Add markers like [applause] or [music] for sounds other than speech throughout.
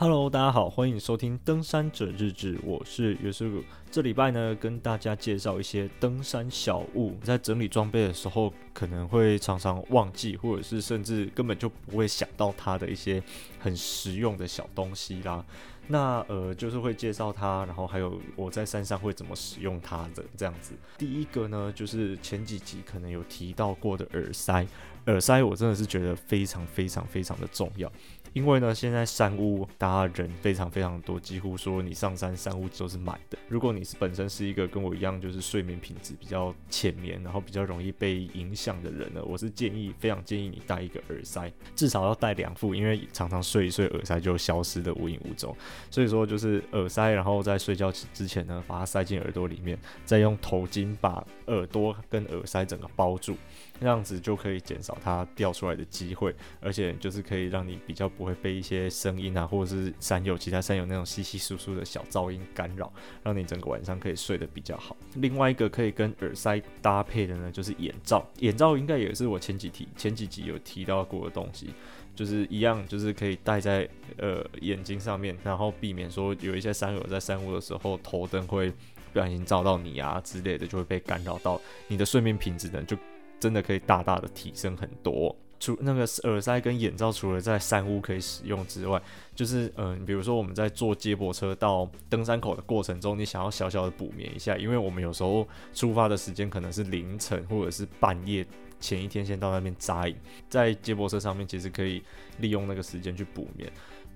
Hello，大家好，欢迎收听《登山者日志》，我是约瑟鲁。这礼拜呢，跟大家介绍一些登山小物。在整理装备的时候，可能会常常忘记，或者是甚至根本就不会想到它的一些很实用的小东西啦。那呃，就是会介绍它，然后还有我在山上会怎么使用它的这样子。第一个呢，就是前几集可能有提到过的耳塞。耳塞我真的是觉得非常非常非常的重要。因为呢，现在山屋大家人非常非常多，几乎说你上山山屋都是满的。如果你是本身是一个跟我一样，就是睡眠品质比较浅眠，然后比较容易被影响的人呢，我是建议非常建议你戴一个耳塞，至少要戴两副，因为常常睡一睡耳塞就消失的无影无踪。所以说就是耳塞，然后在睡觉之前呢，把它塞进耳朵里面，再用头巾把耳朵跟耳塞整个包住，那样子就可以减少它掉出来的机会，而且就是可以让你比较不会被一些声音啊，或者是山友、其他山友那种稀稀疏疏的小噪音干扰，让你整个晚上可以睡得比较好。另外一个可以跟耳塞搭配的呢，就是眼罩。眼罩应该也是我前几题、前几集有提到过的东西，就是一样，就是可以戴在呃眼睛上面，然后避免说有一些山友在山屋的时候头灯会不小心照到你啊之类的，就会被干扰到你的睡眠品质呢，就真的可以大大的提升很多。除那个耳塞跟眼罩，除了在山屋可以使用之外，就是嗯，比如说我们在坐接驳车到登山口的过程中，你想要小小的补眠一下，因为我们有时候出发的时间可能是凌晨或者是半夜，前一天先到那边扎营，在接驳车上面其实可以利用那个时间去补眠。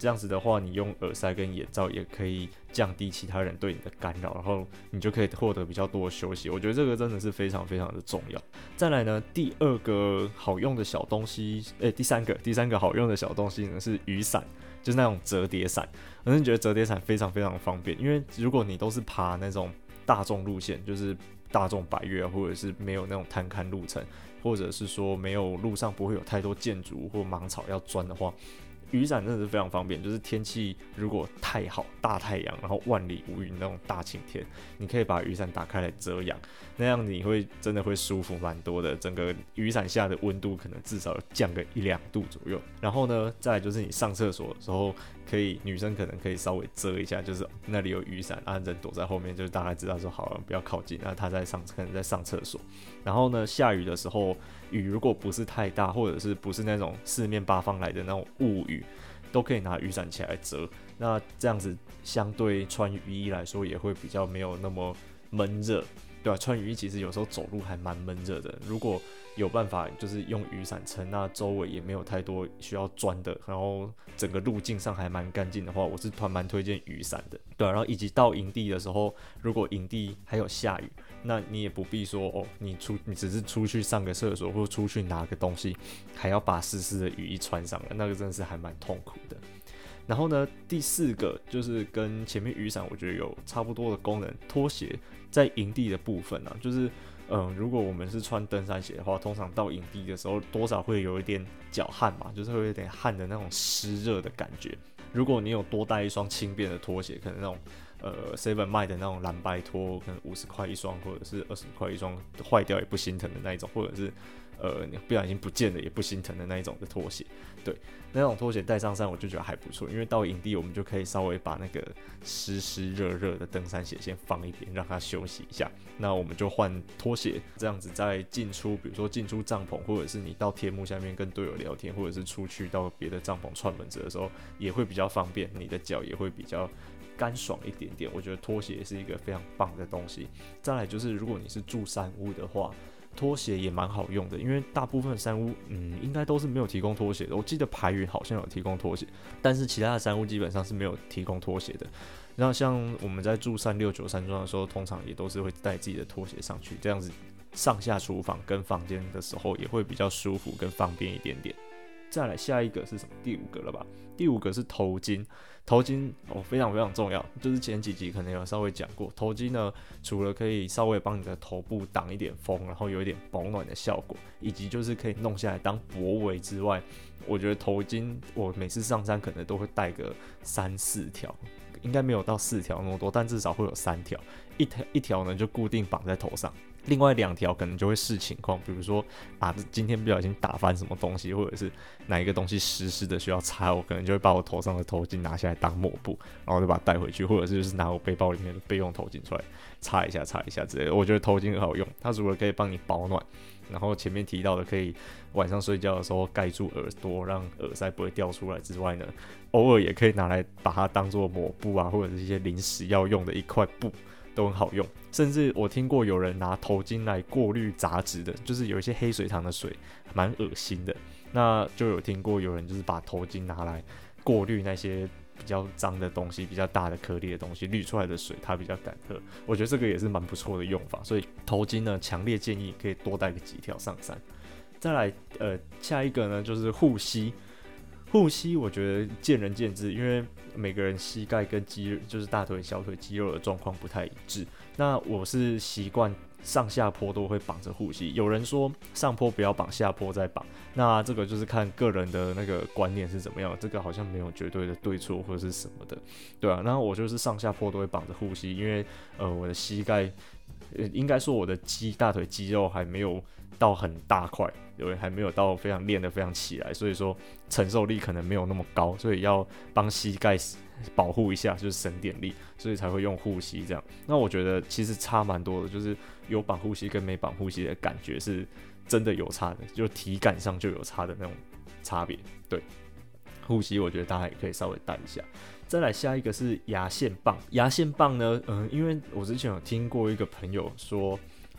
这样子的话，你用耳塞跟眼罩也可以降低其他人对你的干扰，然后你就可以获得比较多的休息。我觉得这个真的是非常非常的重要。再来呢，第二个好用的小东西，诶、第三个第三个好用的小东西呢是雨伞，就是那种折叠伞。我真的觉得折叠伞非常非常方便，因为如果你都是爬那种大众路线，就是大众百岳啊，或者是没有那种探勘路程，或者是说没有路上不会有太多建筑或芒草要钻的话。雨伞真的是非常方便，就是天气如果太好，大太阳，然后万里无云那种大晴天，你可以把雨伞打开来遮阳，那样你会真的会舒服蛮多的。整个雨伞下的温度可能至少降个一两度左右。然后呢，再来就是你上厕所的时候，可以女生可能可以稍微遮一下，就是那里有雨伞，啊人躲在后面，就是大概知道说好了不要靠近，那他在上可能在上厕所。然后呢，下雨的时候，雨如果不是太大，或者是不是那种四面八方来的那种雾雨，都可以拿雨伞起来遮。那这样子相对穿雨衣来说，也会比较没有那么闷热。对啊，穿雨衣其实有时候走路还蛮闷热的。如果有办法，就是用雨伞撑，那周围也没有太多需要钻的，然后整个路径上还蛮干净的话，我是蛮蛮推荐雨伞的。对，然后以及到营地的时候，如果营地还有下雨，那你也不必说哦，你出你只是出去上个厕所或者出去拿个东西，还要把湿湿的雨衣穿上了，那个真的是还蛮痛苦的。然后呢，第四个就是跟前面雨伞我觉得有差不多的功能，拖鞋在营地的部分呢，就是嗯，如果我们是穿登山鞋的话，通常到营地的时候多少会有一点脚汗嘛，就是会有点汗的那种湿热的感觉。如果你有多带一双轻便的拖鞋，可能那种呃 Seven 卖的那种蓝白拖，可能五十块一双或者是二十块一双，坏掉也不心疼的那一种，或者是。呃，你不小心不见了也不心疼的那一种的拖鞋，对，那种拖鞋带上山我就觉得还不错，因为到营地我们就可以稍微把那个湿湿热热的登山鞋先放一边，让它休息一下。那我们就换拖鞋，这样子在进出，比如说进出帐篷，或者是你到天幕下面跟队友聊天，或者是出去到别的帐篷串门子的时候，也会比较方便，你的脚也会比较干爽一点点。我觉得拖鞋是一个非常棒的东西。再来就是，如果你是住山屋的话。拖鞋也蛮好用的，因为大部分山屋，嗯，应该都是没有提供拖鞋的。我记得排云好像有提供拖鞋，但是其他的山屋基本上是没有提供拖鞋的。然后像我们在住三六九山庄的时候，通常也都是会带自己的拖鞋上去，这样子上下厨房跟房间的时候也会比较舒服跟方便一点点。再来下一个是什么？第五个了吧？第五个是头巾。头巾哦，非常非常重要。就是前几集可能有稍微讲过，头巾呢，除了可以稍微帮你的头部挡一点风，然后有一点保暖的效果，以及就是可以弄下来当脖围之外，我觉得头巾我每次上山可能都会带个三四条，应该没有到四条那么多，但至少会有三条。一条一条呢就固定绑在头上，另外两条可能就会视情况，比如说啊今天不小心打翻什么东西，或者是哪一个东西湿湿的需要擦，我可能就会把我头上的头巾拿下来当抹布，然后就把它带回去，或者是就是拿我背包里面的备用头巾出来擦一下、擦一下之类的。我觉得头巾很好用，它除了可以帮你保暖，然后前面提到的可以晚上睡觉的时候盖住耳朵，让耳塞不会掉出来之外呢，偶尔也可以拿来把它当做抹布啊，或者是一些临时要用的一块布。都很好用，甚至我听过有人拿头巾来过滤杂质的，就是有一些黑水塘的水，蛮恶心的。那就有听过有人就是把头巾拿来过滤那些比较脏的东西，比较大的颗粒的东西，滤出来的水它比较敢喝。我觉得这个也是蛮不错的用法，所以头巾呢，强烈建议可以多带个几条上山。再来，呃，下一个呢就是护膝。护膝我觉得见仁见智，因为每个人膝盖跟肌就是大腿、小腿肌肉的状况不太一致。那我是习惯上下坡都会绑着护膝。有人说上坡不要绑，下坡再绑。那这个就是看个人的那个观念是怎么样。这个好像没有绝对的对错或者是什么的，对啊。然后我就是上下坡都会绑着护膝，因为呃我的膝盖，应该说我的肌大腿肌肉还没有到很大块。因为还没有到非常练得非常起来，所以说承受力可能没有那么高，所以要帮膝盖保护一下，就是省点力，所以才会用护膝这样。那我觉得其实差蛮多的，就是有绑护膝跟没绑护膝的感觉是真的有差的，就体感上就有差的那种差别。对，护膝我觉得大家也可以稍微带一下。再来下一个是牙线棒，牙线棒呢，嗯，因为我之前有听过一个朋友说，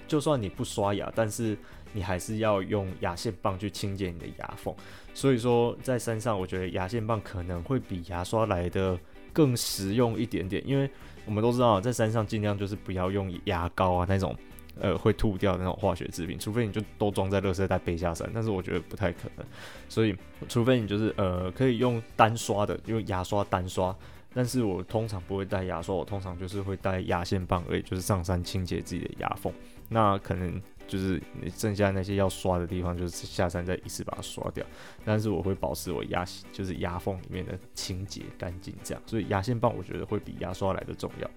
就算你不刷牙，但是你还是要用牙线棒去清洁你的牙缝，所以说在山上，我觉得牙线棒可能会比牙刷来的更实用一点点，因为我们都知道在山上尽量就是不要用牙膏啊那种，呃，会吐掉那种化学制品，除非你就都装在垃圾袋背下山，但是我觉得不太可能，所以除非你就是呃可以用单刷的，用牙刷单刷，但是我通常不会带牙刷，我通常就是会带牙线棒而已，就是上山清洁自己的牙缝，那可能。就是你剩下那些要刷的地方，就是下山再一次把它刷掉。但是我会保持我牙，就是牙缝里面的清洁干净，这样。所以牙线棒我觉得会比牙刷来的重要。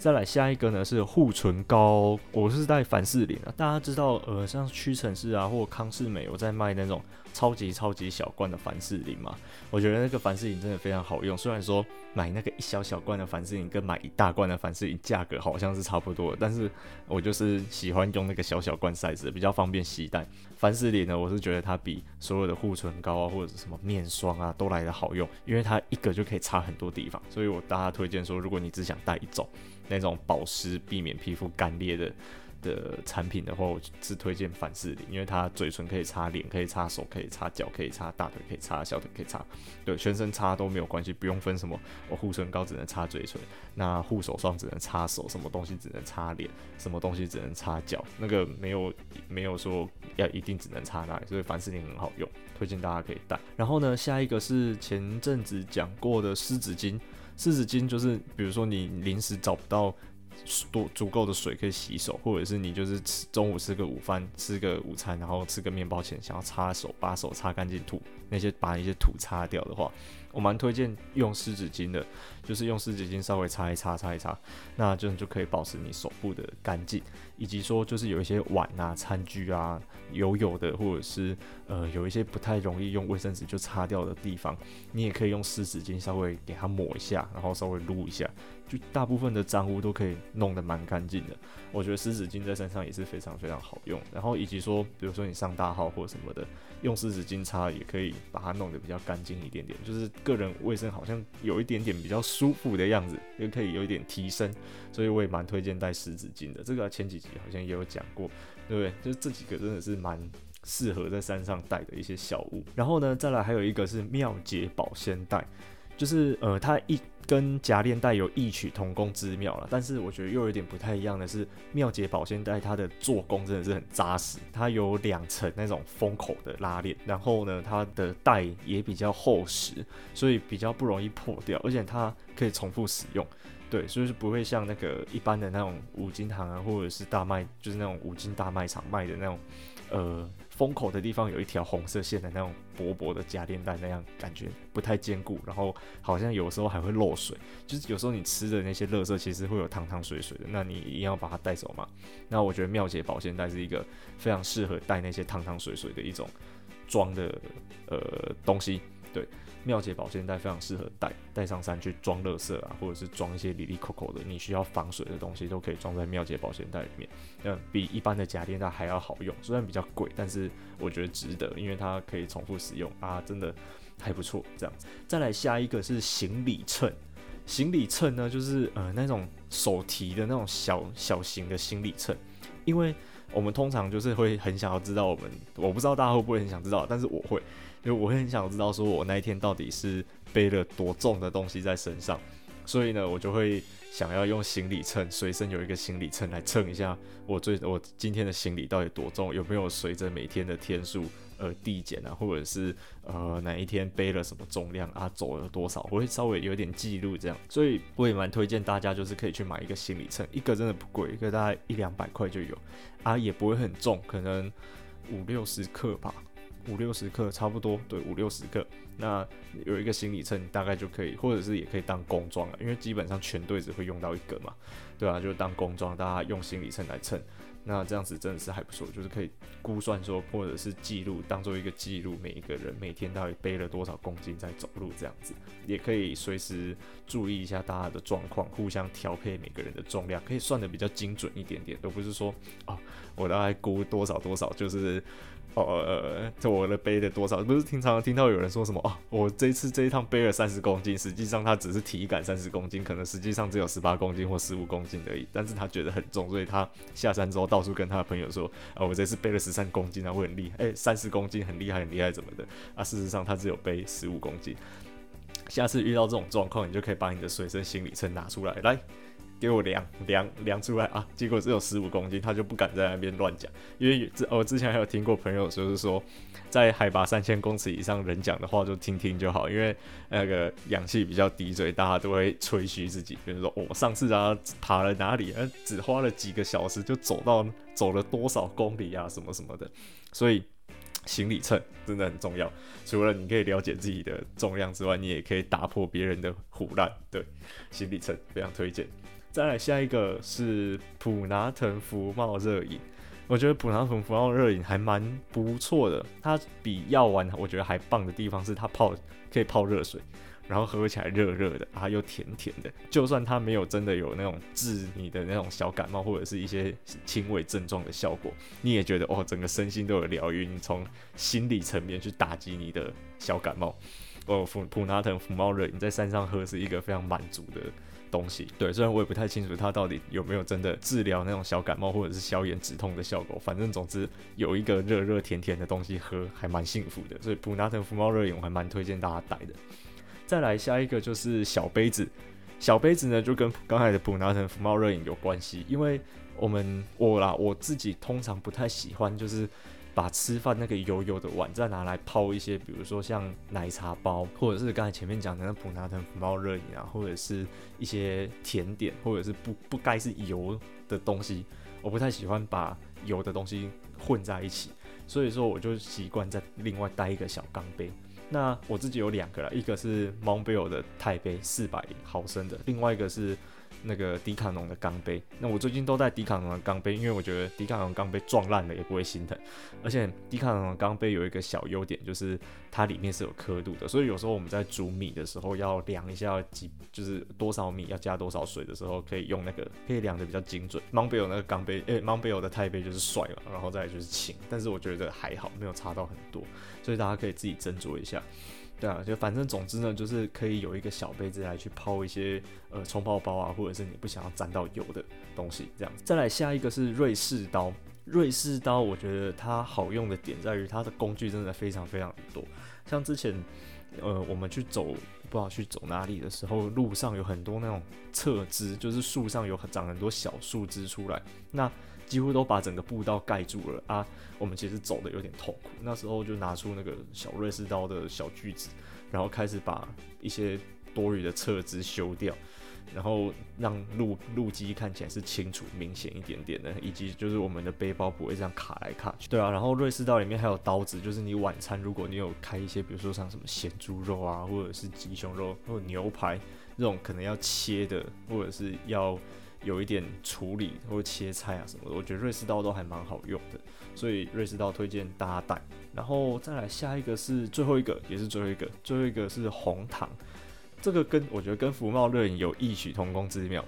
再来下一个呢是护唇膏，我是带凡士林啊。大家知道，呃，像屈臣氏啊或康是美有在卖那种超级超级小罐的凡士林嘛。我觉得那个凡士林真的非常好用。虽然说买那个一小小罐的凡士林跟买一大罐的凡士林价格好像是差不多，但是我就是喜欢用那个小小罐 size 比较方便携带。凡士林呢，我是觉得它比所有的护唇膏啊或者什么面霜啊都来得好用，因为它一个就可以擦很多地方。所以我大家推荐说，如果你只想带一种。那种保湿、避免皮肤干裂的的产品的话，我是推荐凡士林，因为它嘴唇可以擦脸，可以擦手，可以擦脚，可以擦大腿，可以擦小腿，可以擦，对，全身擦都没有关系，不用分什么，我护唇膏只能擦嘴唇，那护手霜只能擦手，什么东西只能擦脸，什么东西只能擦脚，那个没有没有说要一定只能擦那里，所以凡士林很好用，推荐大家可以带。然后呢，下一个是前阵子讲过的湿纸巾。湿纸巾就是，比如说你临时找不到多足够的水可以洗手，或者是你就是吃中午吃个午饭，吃个午餐，然后吃个面包前想要擦手，把手擦干净，土那些把一些土擦掉的话，我蛮推荐用湿纸巾的，就是用湿纸巾稍微擦一擦，擦一擦，那这样就可以保持你手部的干净，以及说就是有一些碗啊、餐具啊。油油的，或者是呃有一些不太容易用卫生纸就擦掉的地方，你也可以用湿纸巾稍微给它抹一下，然后稍微撸一下，就大部分的脏污都可以弄得蛮干净的。我觉得湿纸巾在身上也是非常非常好用。然后以及说，比如说你上大号或什么的，用湿纸巾擦也可以把它弄得比较干净一点点，就是个人卫生好像有一点点比较舒服的样子，也可以有一点提升。所以我也蛮推荐带湿纸巾的。这个前几集好像也有讲过。对不对？就是这几个真的是蛮适合在山上带的一些小物。然后呢，再来还有一个是妙洁保鲜袋，就是呃，它一跟夹链袋有异曲同工之妙了。但是我觉得又有点不太一样的是，妙洁保鲜袋它的做工真的是很扎实，它有两层那种封口的拉链，然后呢，它的袋也比较厚实，所以比较不容易破掉，而且它可以重复使用。对，所以是不会像那个一般的那种五金行啊，或者是大卖，就是那种五金大卖场卖的那种，呃，封口的地方有一条红色线的那种薄薄的夹链袋，那样感觉不太坚固，然后好像有时候还会漏水，就是有时候你吃的那些乐色其实会有汤汤水水的，那你一定要把它带走嘛。那我觉得妙洁保鲜袋是一个非常适合带那些汤汤水水的一种装的呃东西，对。妙洁保鲜袋非常适合带带上山去装垃圾啊，或者是装一些里里扣扣的你需要防水的东西，都可以装在妙洁保鲜袋里面。嗯，比一般的夹链袋还要好用，虽然比较贵，但是我觉得值得，因为它可以重复使用啊，真的还不错。这样子，再来下一个是行李秤。行李秤呢，就是呃那种手提的那种小小型的行李秤，因为我们通常就是会很想要知道我们，我不知道大家会不会很想知道，但是我会。因为我很想知道，说我那一天到底是背了多重的东西在身上，所以呢，我就会想要用行李秤，随身有一个行李秤来称一下我最我今天的行李到底多重，有没有随着每天的天数而递减啊，或者是呃哪一天背了什么重量啊，走了多少，我会稍微有点记录这样，所以我也蛮推荐大家，就是可以去买一个行李秤，一个真的不贵，一个大概一两百块就有，啊也不会很重，可能五六十克吧。五六十克差不多，对，五六十克。那有一个行李秤，大概就可以，或者是也可以当工装了，因为基本上全队只会用到一个嘛，对啊，就当工装，大家用行李秤来称。那这样子真的是还不错，就是可以估算说，或者是记录，当做一个记录，每一个人每天到底背了多少公斤在走路，这样子也可以随时注意一下大家的状况，互相调配每个人的重量，可以算得比较精准一点点，都不是说哦，我大概估多少多少，就是。哦呃，这我的背了多少？不是经常听到有人说什么哦，我这次这一趟背了三十公斤，实际上他只是体感三十公斤，可能实际上只有十八公斤或十五公斤而已。但是他觉得很重，所以他下山之后到处跟他的朋友说啊，我这次背了十三公斤啊，我很厉害，诶，三十公斤很厉害很厉害怎么的啊？事实上他只有背十五公斤。下次遇到这种状况，你就可以把你的随身行李秤拿出来，来。给我量量量出来啊！结果只有十五公斤，他就不敢在那边乱讲，因为之我之前还有听过朋友就是说，在海拔三千公尺以上，人讲的话就听听就好，因为 [laughs] 那个氧气比较低，所以大家都会吹嘘自己，比如说我、哦、上次啊爬了哪里，啊，只花了几个小时就走到走了多少公里啊什么什么的，所以行李秤真的很重要。除了你可以了解自己的重量之外，你也可以打破别人的唬烂。对，行李秤非常推荐。再来下一个是普拿疼福茂热饮，我觉得普拿疼福茂热饮还蛮不错的。它比药丸我觉得还棒的地方是它泡可以泡热水，然后喝起来热热的，啊又甜甜的。就算它没有真的有那种治你的那种小感冒或者是一些轻微症状的效果，你也觉得哦整个身心都有疗愈。你从心理层面去打击你的小感冒，哦普普拿疼福茂热饮在山上喝是一个非常满足的东西对，虽然我也不太清楚它到底有没有真的治疗那种小感冒或者是消炎止痛的效果，反正总之有一个热热甜甜的东西喝还蛮幸福的，所以普拿疼福茂热饮我还蛮推荐大家带的。再来下一个就是小杯子，小杯子呢就跟刚才的普拿疼福茂热饮有关系，因为我们我啦我自己通常不太喜欢就是。把吃饭那个油油的碗再拿来泡一些，比如说像奶茶包，或者是刚才前面讲的那普拿疼福茂热饮啊，或者是一些甜点，或者是不不该是油的东西，我不太喜欢把油的东西混在一起，所以说我就习惯在另外带一个小钢杯。那我自己有两个啦，一个是 Montbell 的钛杯，四百毫升的，另外一个是。那个迪卡侬的钢杯，那我最近都带迪卡侬的钢杯，因为我觉得迪卡侬钢杯撞烂了也不会心疼，而且迪卡侬的钢杯有一个小优点，就是它里面是有刻度的，所以有时候我们在煮米的时候要量一下几，就是多少米要加多少水的时候，可以用那个可以量得比较精准。MONBEEL 那个钢杯，诶、欸、Montbell 的钛杯就是帅嘛，然后再就是轻，但是我觉得还好，没有差到很多，所以大家可以自己斟酌一下。对啊，就反正总之呢，就是可以有一个小杯子来去泡一些呃冲泡包啊，或者是你不想要沾到油的东西这样子。再来下一个是瑞士刀，瑞士刀我觉得它好用的点在于它的工具真的非常非常多。像之前呃我们去走不知道去走哪里的时候，路上有很多那种侧枝，就是树上有长很多小树枝出来，那。几乎都把整个步道盖住了啊！我们其实走的有点痛苦，那时候就拿出那个小瑞士刀的小锯子，然后开始把一些多余的侧枝修掉。然后让路路基看起来是清楚明显一点点的，以及就是我们的背包不会这样卡来卡去。对啊，然后瑞士刀里面还有刀子，就是你晚餐如果你有开一些，比如说像什么咸猪肉啊，或者是鸡胸肉或者牛排这种可能要切的，或者是要有一点处理或者切菜啊什么的，我觉得瑞士刀都还蛮好用的，所以瑞士刀推荐大家带。然后再来下一个是最后一个，也是最后一个，最后一个是红糖。这个跟我觉得跟福茂热饮有异曲同工之妙，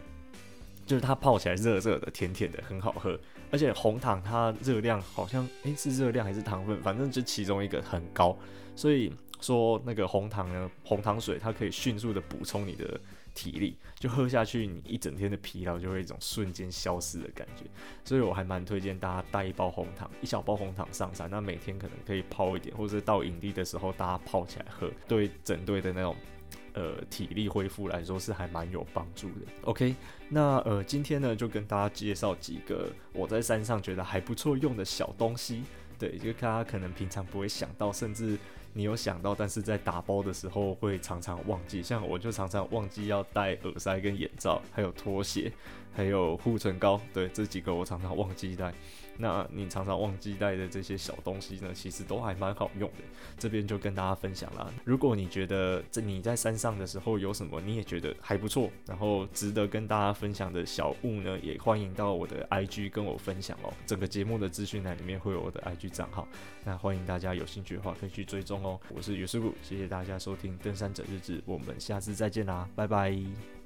就是它泡起来热热的、甜甜的，很好喝。而且红糖它热量好像诶是热量还是糖分，反正就其中一个很高。所以说那个红糖呢，红糖水它可以迅速的补充你的体力，就喝下去你一整天的疲劳就会一种瞬间消失的感觉。所以我还蛮推荐大家带一包红糖，一小包红糖上山，那每天可能可以泡一点，或者到营地的时候大家泡起来喝，对整队的那种。呃，体力恢复来说是还蛮有帮助的。OK，那呃，今天呢就跟大家介绍几个我在山上觉得还不错用的小东西。对，就大家可能平常不会想到，甚至你有想到，但是在打包的时候会常常忘记。像我就常常忘记要戴耳塞跟眼罩，还有拖鞋，还有护唇膏。对，这几个我常常忘记带。那你常常忘记带的这些小东西呢，其实都还蛮好用的。这边就跟大家分享啦。如果你觉得这你在山上的时候有什么你也觉得还不错，然后值得跟大家分享的小物呢，也欢迎到我的 IG 跟我分享哦。整个节目的资讯栏里面会有我的 IG 账号，那欢迎大家有兴趣的话可以去追踪哦。我是尤师傅，谢谢大家收听登山者日志，我们下次再见啦，拜拜。